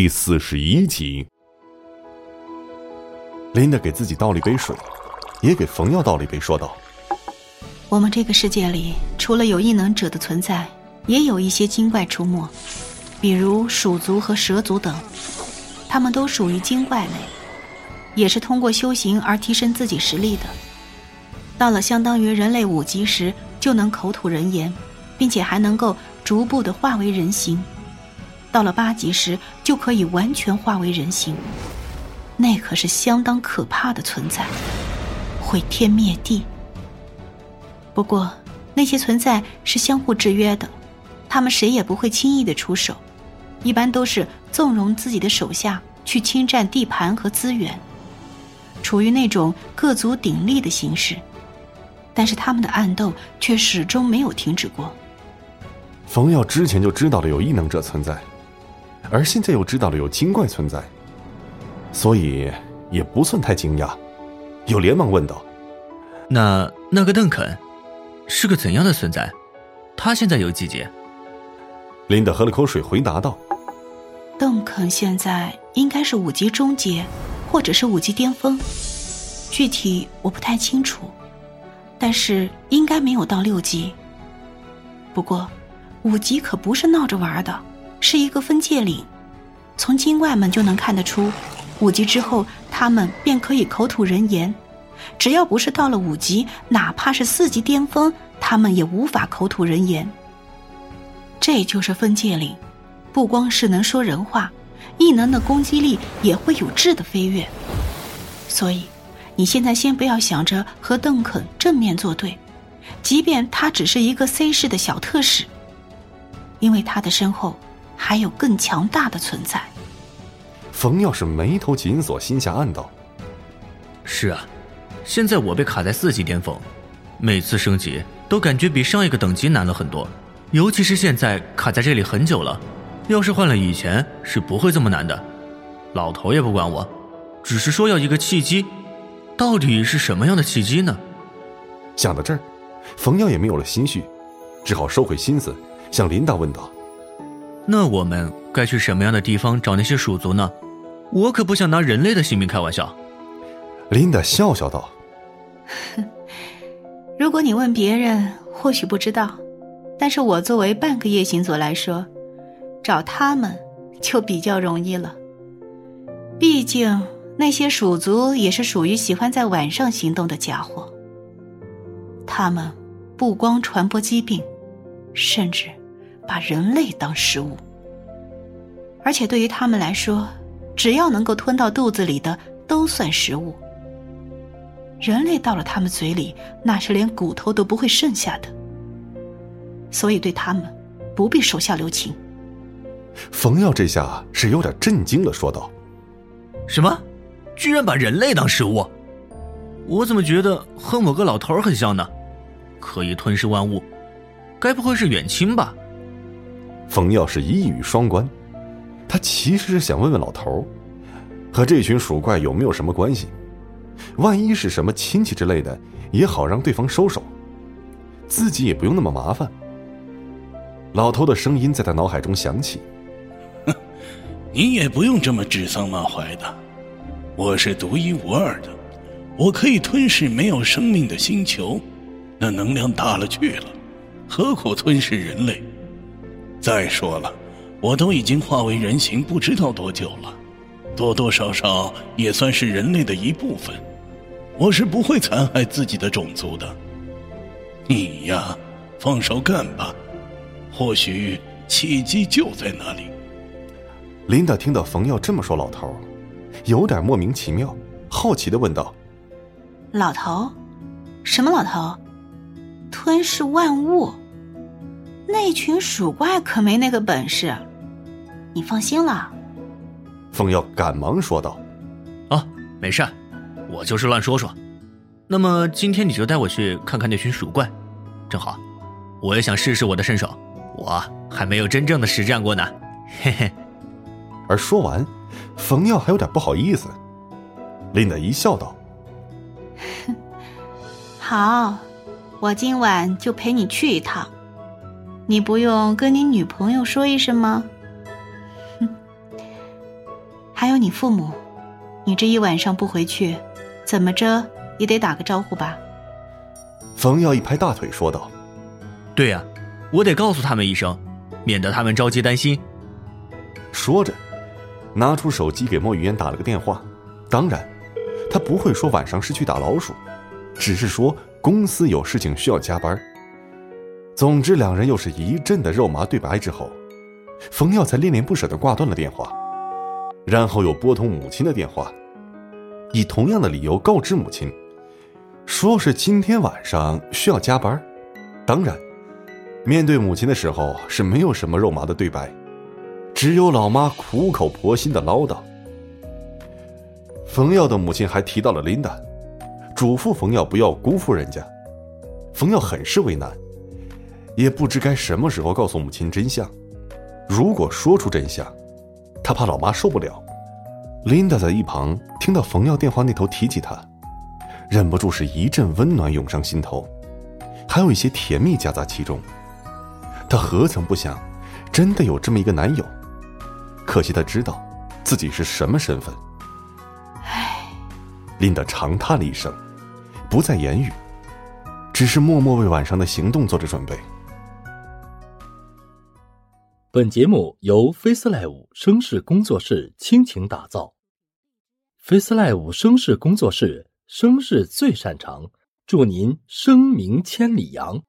第四十一集。琳达给自己倒了一杯水，也给冯耀倒了一杯，说道：“我们这个世界里，除了有异能者的存在，也有一些精怪出没，比如鼠族和蛇族等，他们都属于精怪类，也是通过修行而提升自己实力的。到了相当于人类五级时，就能口吐人言，并且还能够逐步的化为人形。到了八级时，就可以完全化为人形。”那可是相当可怕的存在，毁天灭地。不过，那些存在是相互制约的，他们谁也不会轻易的出手，一般都是纵容自己的手下去侵占地盘和资源，处于那种各族鼎立的形式。但是他们的暗斗却始终没有停止过。冯耀之前就知道了有异能者存在，而现在又知道了有精怪存在。所以也不算太惊讶，又连忙问道：“那那个邓肯，是个怎样的存在？他现在有几级？”琳达喝了口水，回答道：“邓肯现在应该是五级中阶，或者是五级巅峰，具体我不太清楚，但是应该没有到六级。不过，五级可不是闹着玩的，是一个分界岭，从精怪们就能看得出。”五级之后，他们便可以口吐人言；只要不是到了五级，哪怕是四级巅峰，他们也无法口吐人言。这就是分界岭，不光是能说人话，异能的攻击力也会有质的飞跃。所以，你现在先不要想着和邓肯正面作对，即便他只是一个 C 市的小特使，因为他的身后还有更强大的存在。冯耀是眉头紧锁，心下暗道：“是啊，现在我被卡在四级巅峰，每次升级都感觉比上一个等级难了很多。尤其是现在卡在这里很久了，要是换了以前，是不会这么难的。老头也不管我，只是说要一个契机，到底是什么样的契机呢？”想到这儿，冯耀也没有了心绪，只好收回心思，向琳达问道：“那我们该去什么样的地方找那些鼠族呢？”我可不想拿人类的性命开玩笑。琳达笑笑道：“ 如果你问别人，或许不知道，但是我作为半个夜行族来说，找他们就比较容易了。毕竟那些鼠族也是属于喜欢在晚上行动的家伙。他们不光传播疾病，甚至把人类当食物，而且对于他们来说。”只要能够吞到肚子里的都算食物。人类到了他们嘴里，那是连骨头都不会剩下的。所以对他们，不必手下留情。冯耀这下是有点震惊了，说道：“什么？居然把人类当食物？我怎么觉得和某个老头很像呢？可以吞噬万物，该不会是远亲吧？”冯耀是一语双关。他其实是想问问老头和这群鼠怪有没有什么关系？万一是什么亲戚之类的，也好让对方收手，自己也不用那么麻烦。老头的声音在他脑海中响起：“哼，你也不用这么指桑骂槐的。我是独一无二的，我可以吞噬没有生命的星球，那能量大了去了，何苦吞噬人类？再说了。”我都已经化为人形，不知道多久了，多多少少也算是人类的一部分。我是不会残害自己的种族的。你呀，放手干吧，或许契机就在那里。琳达听到冯耀这么说，老头有点莫名其妙，好奇的问道：“老头，什么老头？吞噬万物？那群鼠怪可没那个本事。”你放心了，冯耀赶忙说道：“啊，没事，我就是乱说说。那么今天你就带我去看看那群鼠怪，正好，我也想试试我的身手，我还没有真正的实战过呢。”嘿嘿。而说完，冯耀还有点不好意思。琳达一笑道：“ 好，我今晚就陪你去一趟，你不用跟你女朋友说一声吗？” 还有你父母，你这一晚上不回去，怎么着也得打个招呼吧？冯耀一拍大腿说道：“对呀，我得告诉他们一声，免得他们着急担心。”说着，拿出手机给莫雨嫣打了个电话。当然，他不会说晚上是去打老鼠，只是说公司有事情需要加班。总之，两人又是一阵的肉麻对白之后，冯耀才恋恋不舍的挂断了电话，然后又拨通母亲的电话，以同样的理由告知母亲，说是今天晚上需要加班。当然，面对母亲的时候是没有什么肉麻的对白，只有老妈苦口婆心的唠叨。冯耀的母亲还提到了琳达，嘱咐冯耀不要辜负人家。冯耀很是为难。也不知该什么时候告诉母亲真相。如果说出真相，他怕老妈受不了。琳达在一旁听到冯耀电话那头提起他，忍不住是一阵温暖涌上心头，还有一些甜蜜夹杂其中。她何曾不想，真的有这么一个男友？可惜她知道，自己是什么身份。唉，琳达长叹了一声，不再言语，只是默默为晚上的行动做着准备。本节目由 FaceLive 声势工作室倾情打造，FaceLive 声势工作室声势最擅长，祝您声名千里扬。